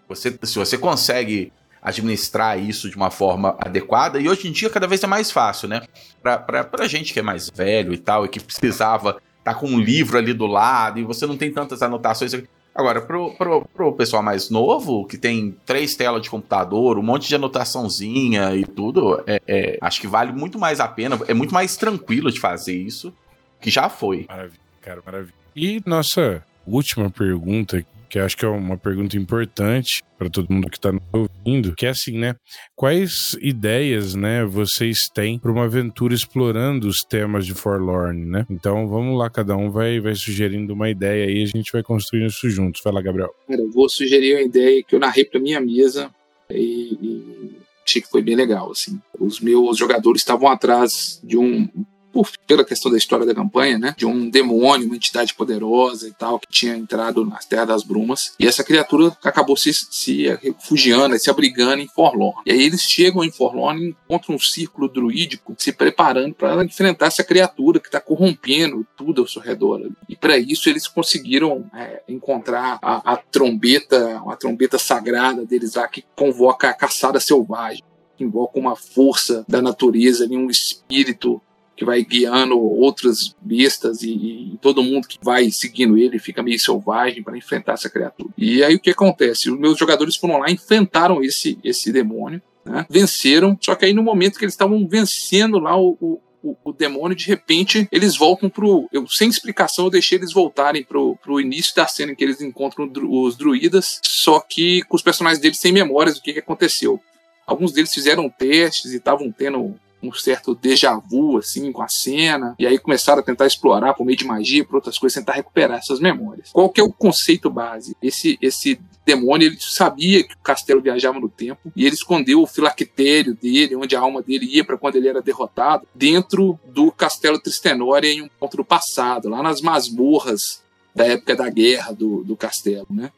Você, se você consegue administrar isso de uma forma adequada, e hoje em dia cada vez é mais fácil, né? Pra, pra gente que é mais velho e tal, e que precisava tá com um livro ali do lado e você não tem tantas anotações. Agora, pro, pro, pro pessoal mais novo, que tem três telas de computador, um monte de anotaçãozinha e tudo, é, é, acho que vale muito mais a pena, é muito mais tranquilo de fazer isso, que já foi. Maravilha, cara, maravilha. E nossa última pergunta que acho que é uma pergunta importante para todo mundo que está ouvindo, que é assim, né? Quais ideias, né, vocês têm para uma aventura explorando os temas de Forlorn, né? Então, vamos lá, cada um vai, vai sugerindo uma ideia e a gente vai construindo isso juntos. Vai lá, Gabriel. Cara, eu vou sugerir uma ideia que eu narrei para minha mesa e, e achei que foi bem legal, assim. Os meus jogadores estavam atrás de um por, pela questão da história da campanha, né? De um demônio, uma entidade poderosa e tal, que tinha entrado nas Terras das Brumas. E essa criatura acabou se, se refugiando, se abrigando em Forlorn. E aí eles chegam em Forlorn e encontram um círculo druídico se preparando para enfrentar essa criatura que está corrompendo tudo ao seu redor. E para isso eles conseguiram é, encontrar a, a trombeta, uma trombeta sagrada deles lá que convoca a caçada selvagem que invoca uma força da natureza, um espírito que vai guiando outras bestas e, e, todo mundo que vai seguindo ele fica meio selvagem para enfrentar essa criatura. E aí o que acontece? Os meus jogadores foram lá, enfrentaram esse, esse demônio, né? venceram, só que aí no momento que eles estavam vencendo lá o, o o, o, demônio, de repente eles voltam pro. Eu, sem explicação, eu deixei eles voltarem pro, pro início da cena em que eles encontram os druidas, só que com os personagens deles sem memórias do que, que aconteceu. Alguns deles fizeram testes e estavam tendo um certo déjà vu, assim, com a cena, e aí começaram a tentar explorar por meio de magia, por outras coisas, tentar recuperar essas memórias. Qual que é o conceito base? Esse, esse demônio, ele sabia que o castelo viajava no tempo, e ele escondeu o filactério dele, onde a alma dele ia para quando ele era derrotado, dentro do castelo Tristenória em um ponto do passado, lá nas masmorras da época da guerra do, do castelo, né?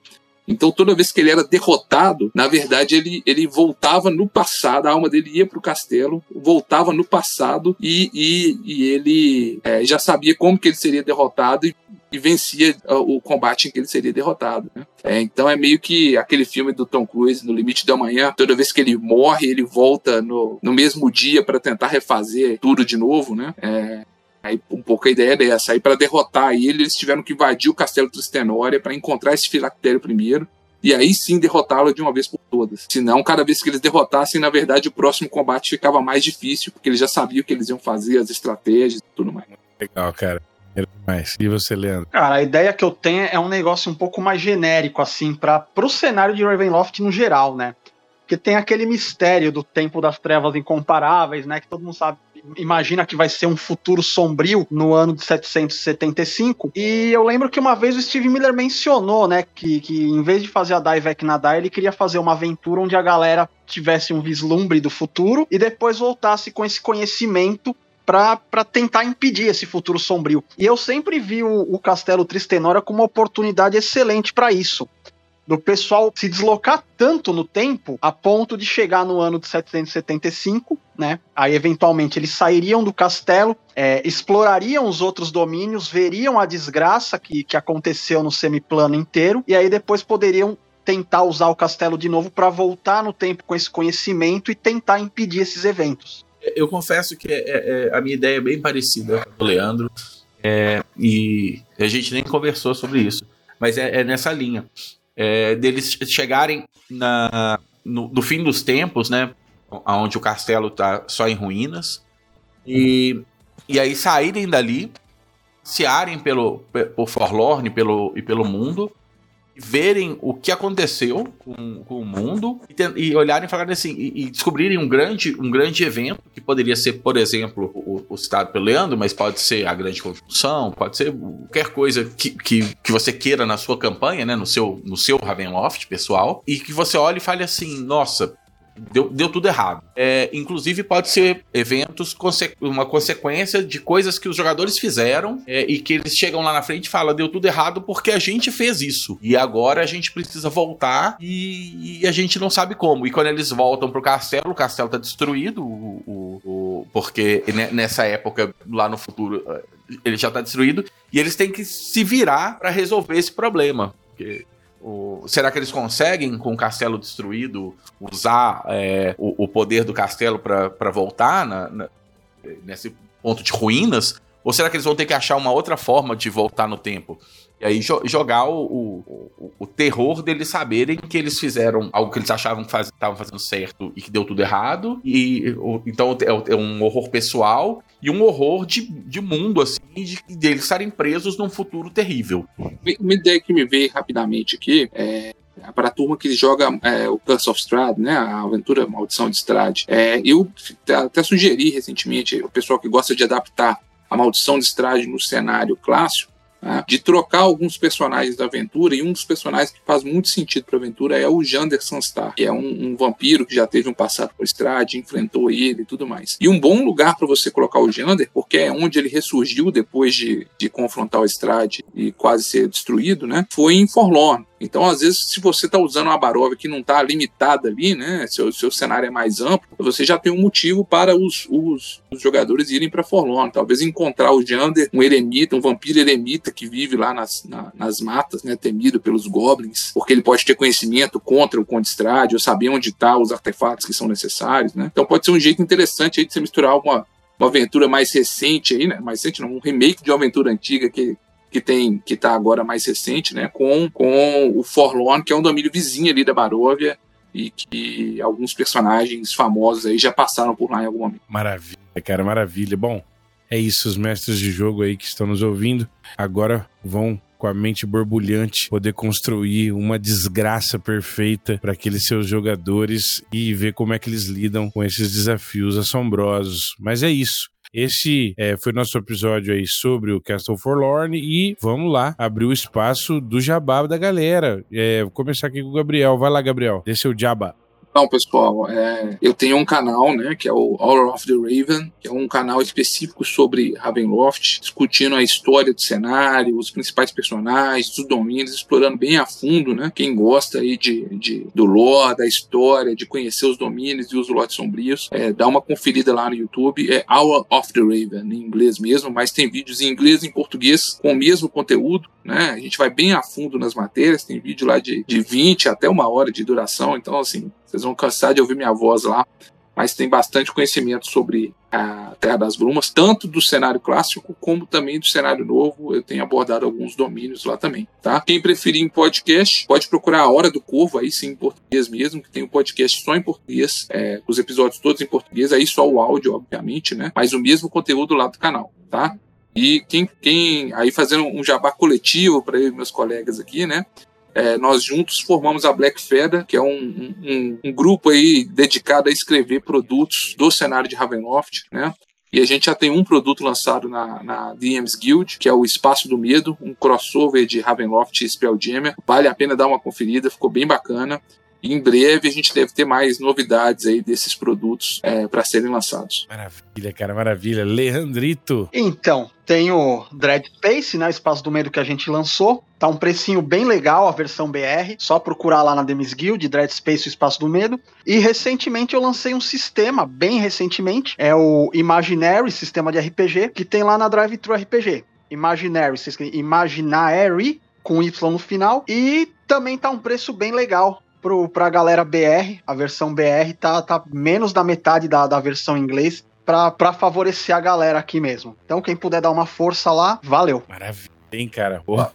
Então, toda vez que ele era derrotado, na verdade, ele, ele voltava no passado, a alma dele ia para o castelo, voltava no passado e, e, e ele é, já sabia como que ele seria derrotado e, e vencia o combate em que ele seria derrotado. Né? É, então é meio que aquele filme do Tom Cruise, No Limite da Manhã, toda vez que ele morre, ele volta no, no mesmo dia para tentar refazer tudo de novo. Né? É, Aí um pouco a ideia é dessa. Aí para derrotar ele, eles tiveram que invadir o castelo Tristenória para encontrar esse filactério primeiro. E aí sim derrotá-lo de uma vez por todas. Senão, cada vez que eles derrotassem, na verdade, o próximo combate ficava mais difícil, porque eles já sabiam o que eles iam fazer, as estratégias e tudo mais. Legal, cara. Mais. E você, Leandro? Cara, a ideia que eu tenho é um negócio um pouco mais genérico, assim, para o cenário de Ravenloft no geral, né? Porque tem aquele mistério do tempo das trevas incomparáveis, né? Que todo mundo sabe imagina que vai ser um futuro sombrio no ano de 775. E eu lembro que uma vez o Steve Miller mencionou, né, que, que em vez de fazer a Divek nadar, ele queria fazer uma aventura onde a galera tivesse um vislumbre do futuro e depois voltasse com esse conhecimento para tentar impedir esse futuro sombrio. E eu sempre vi o, o Castelo Tristenora como uma oportunidade excelente para isso do pessoal se deslocar tanto no tempo a ponto de chegar no ano de 775, né? Aí eventualmente eles sairiam do castelo, é, explorariam os outros domínios, veriam a desgraça que, que aconteceu no semiplano inteiro e aí depois poderiam tentar usar o castelo de novo para voltar no tempo com esse conhecimento e tentar impedir esses eventos. Eu confesso que é, é, é a minha ideia é bem parecida com o Leandro é, e a gente nem conversou sobre isso, mas é, é nessa linha é, deles chegarem na, no, no, fim dos tempos, né? Onde o castelo tá só em ruínas. E, e aí saírem dali, searem pelo, por Forlorn pelo, e pelo mundo verem o que aconteceu com, com o mundo e, e, olharem e falarem assim, e, e, descobrirem um grande, um grande evento, que poderia ser, por exemplo, o, o citado pelo Leandro, mas pode ser a grande construção, pode ser qualquer coisa que, que, que você queira na sua campanha, né, no seu, no seu Ravenloft pessoal, e que você olhe e fale assim, nossa, Deu, deu tudo errado. É, inclusive, pode ser eventos, uma consequência de coisas que os jogadores fizeram é, e que eles chegam lá na frente e falam: deu tudo errado porque a gente fez isso. E agora a gente precisa voltar e, e a gente não sabe como. E quando eles voltam pro castelo, o castelo tá destruído, o, o, o, porque nessa época, lá no futuro, ele já tá destruído. E eles têm que se virar para resolver esse problema. Porque o, será que eles conseguem, com o castelo destruído, usar é, o, o, poder do castelo para voltar na, na, nesse ponto de ruínas? Ou será que eles vão ter que achar uma outra forma de voltar no tempo? E aí jo jogar o, o, o, terror deles saberem que eles fizeram algo que eles achavam que estavam faz, fazendo certo e que deu tudo errado. E então é, é, um horror pessoal e um horror de, de mundo, assim, de, de eles estarem presos num futuro terrível. Uma ideia que me veio rapidamente aqui é para a turma que joga é, o Curse of Strahd, né, a aventura Maldição de Strahd. É, eu até sugeri recentemente o pessoal que gosta de adaptar a Maldição de Strahd no cenário clássico né, de trocar alguns personagens da aventura, e um dos personagens que faz muito sentido para a aventura é o Jander Sunstar, que é um, um, vampiro que já teve um passado por Strade, enfrentou ele e tudo mais. E um bom lugar para você colocar o Jander, porque é onde ele ressurgiu depois de, de confrontar o Strade e quase ser destruído, né, foi em Forlorn. Então, às vezes, se você está usando uma Barov que não está limitada ali, né? Seu, seu cenário é mais amplo, você já tem um motivo para os, os, os jogadores irem para Forlorn. Talvez encontrar o Jander, um eremita, um vampiro eremita que vive lá nas, na, nas matas, né? Temido pelos goblins, porque ele pode ter conhecimento contra o Conde Strade, ou saber onde está os artefatos que são necessários, né? Então pode ser um jeito interessante aí de você misturar uma, uma aventura mais recente aí, né? Mais recente, não, um remake de uma aventura antiga que que tem que está agora mais recente, né, com, com o Forlorn, que é um domínio vizinho ali da Baróvia e que alguns personagens famosos aí já passaram por lá em algum momento. Maravilha, cara, maravilha. Bom, é isso, os mestres de jogo aí que estão nos ouvindo, agora vão com a mente borbulhante, poder construir uma desgraça perfeita para aqueles seus jogadores e ver como é que eles lidam com esses desafios assombrosos. Mas é isso. Esse é, foi nosso episódio aí sobre o Castle Forlorn e vamos lá abrir o espaço do jabá da galera. É, vou começar aqui com o Gabriel. Vai lá, Gabriel. Dê seu jabá. Então, pessoal, é, eu tenho um canal, né, que é o Hour of the Raven, que é um canal específico sobre Ravenloft, discutindo a história do cenário, os principais personagens, os domínios, explorando bem a fundo, né, quem gosta aí de, de do lore, da história, de conhecer os domínios e os lotes sombrios, é, dá uma conferida lá no YouTube, é Hour of the Raven, em inglês mesmo, mas tem vídeos em inglês e em português com o mesmo conteúdo, né, a gente vai bem a fundo nas matérias, tem vídeo lá de, de 20 até uma hora de duração, então, assim, vocês vão cansar de ouvir minha voz lá, mas tem bastante conhecimento sobre a Terra das Brumas, tanto do cenário clássico como também do cenário novo. Eu tenho abordado alguns domínios lá também, tá? Quem preferir em podcast, pode procurar a Hora do Corvo, aí sim em português mesmo, que tem um podcast só em português, é, os episódios todos em português, aí só o áudio, obviamente, né? Mas o mesmo conteúdo lá do canal, tá? E quem, quem aí fazendo um jabá coletivo para meus colegas aqui, né? É, nós juntos formamos a Black Feather, que é um, um, um, grupo aí dedicado a escrever produtos do cenário de Ravenloft, né? E a gente já tem um produto lançado na, na DMs Guild, que é o Espaço do Medo, um crossover de Ravenloft e Spelljammer. Vale a pena dar uma conferida, ficou bem bacana. E em breve a gente deve ter mais novidades aí desses produtos é, para serem lançados. Maravilha, cara, maravilha. Leandrito. Então, tem o Dread Space, né? Espaço do Medo que a gente lançou. Tá um precinho bem legal a versão BR. Só procurar lá na Demis Guild, Dread Space, o Espaço do Medo. E recentemente eu lancei um sistema, bem recentemente. É o Imaginary, sistema de RPG, que tem lá na Drive Thru RPG. Imaginary, Imaginary, com Y no final. E também tá um preço bem legal pro, pra galera BR, a versão BR tá, tá menos da metade da, da versão inglês para favorecer a galera aqui mesmo. Então, quem puder dar uma força lá, valeu. Maravilha, hein, cara? Porra.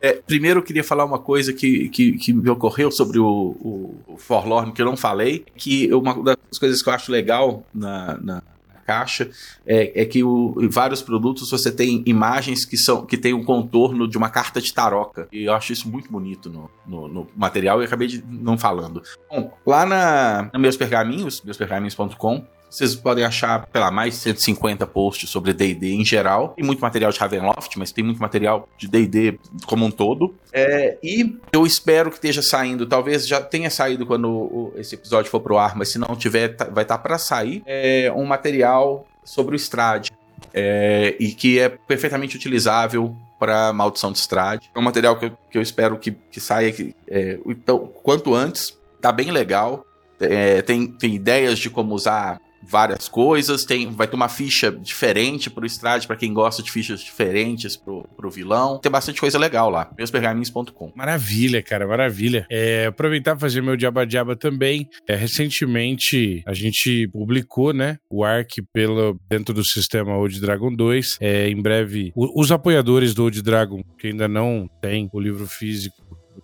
É, primeiro eu queria falar uma coisa que, que, que me ocorreu sobre o, o, o Forlorn, que eu não falei, que uma das coisas que eu acho legal na, na caixa é, é que o, vários produtos você tem imagens que são que tem um contorno de uma carta de taroca. E eu acho isso muito bonito no, no, no material e acabei de não falando. Bom, lá na, na meus pergaminhos, meuspergaminhos.com, vocês podem achar, pela mais de 150 posts sobre D&D em geral. Tem muito material de Ravenloft, mas tem muito material de D&D como um todo. É, e eu espero que esteja saindo, talvez já tenha saído quando o, esse episódio for pro ar, mas se não tiver, tá, vai estar tá para sair, é, um material sobre o Strade. É, e que é perfeitamente utilizável para maldição de Strade. É um material que eu, que eu espero que, que saia é, então, quanto antes. Tá bem legal. É, tem, tem ideias de como usar várias coisas. Tem, vai ter uma ficha diferente pro Strade, para quem gosta de fichas diferentes pro, pro vilão. Tem bastante coisa legal lá. meuspergaminhos.com. Maravilha, cara, maravilha. É, aproveitar fazer meu Jabba Jabba também. É, recentemente a gente publicou, né, o ARC pelo, dentro do sistema Old Dragon 2. É, em breve, o, os apoiadores do Old Dragon, que ainda não tem o livro físico,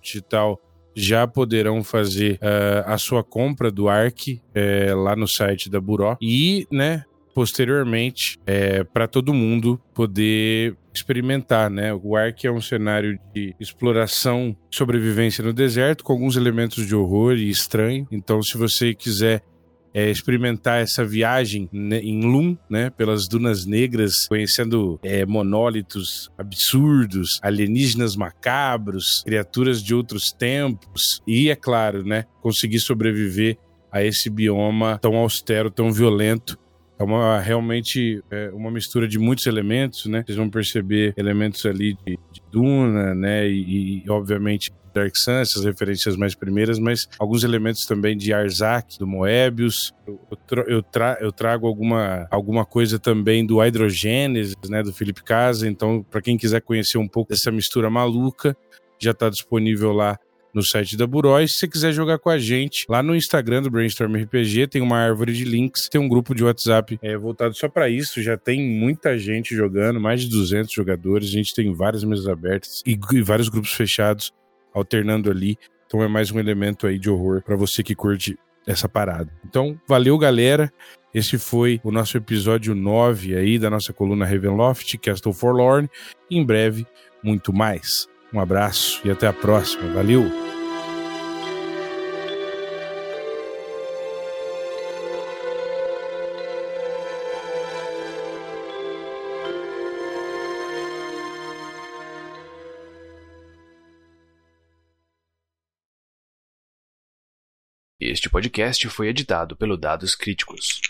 digital, já poderão fazer uh, a sua compra do ARC é, lá no site da Buró e, né, posteriormente, é, para todo mundo poder experimentar, né? O Ark é um cenário de exploração, sobrevivência no deserto, com alguns elementos de horror e estranho. Então, se você quiser é, experimentar essa viagem né, em Lum, né, pelas dunas negras, conhecendo é, monólitos absurdos, alienígenas macabros, criaturas de outros tempos e, é claro, né, conseguir sobreviver a esse bioma tão austero, tão violento é uma realmente é uma mistura de muitos elementos, né? Vocês vão perceber elementos ali de, de Duna, né? E, e, obviamente Dark Sun, essas referências mais primeiras, mas alguns elementos também de Arzak, do Moebius. Eu, tra eu trago alguma, alguma coisa também do Hydrogênesis, né, do Felipe Casa. Então, para quem quiser conhecer um pouco dessa mistura maluca, já está disponível lá no site da Buró. se você quiser jogar com a gente, lá no Instagram do Brainstorm RPG tem uma árvore de links, tem um grupo de WhatsApp é, voltado só para isso. Já tem muita gente jogando, mais de 200 jogadores. A gente tem várias mesas abertas e, e vários grupos fechados alternando ali. Então é mais um elemento aí de horror para você que curte essa parada. Então, valeu, galera. Esse foi o nosso episódio 9 aí da nossa coluna Ravenloft, Castle Forlorn. Em breve, muito mais. Um abraço e até a próxima. Valeu! Este podcast foi editado pelo Dados Críticos.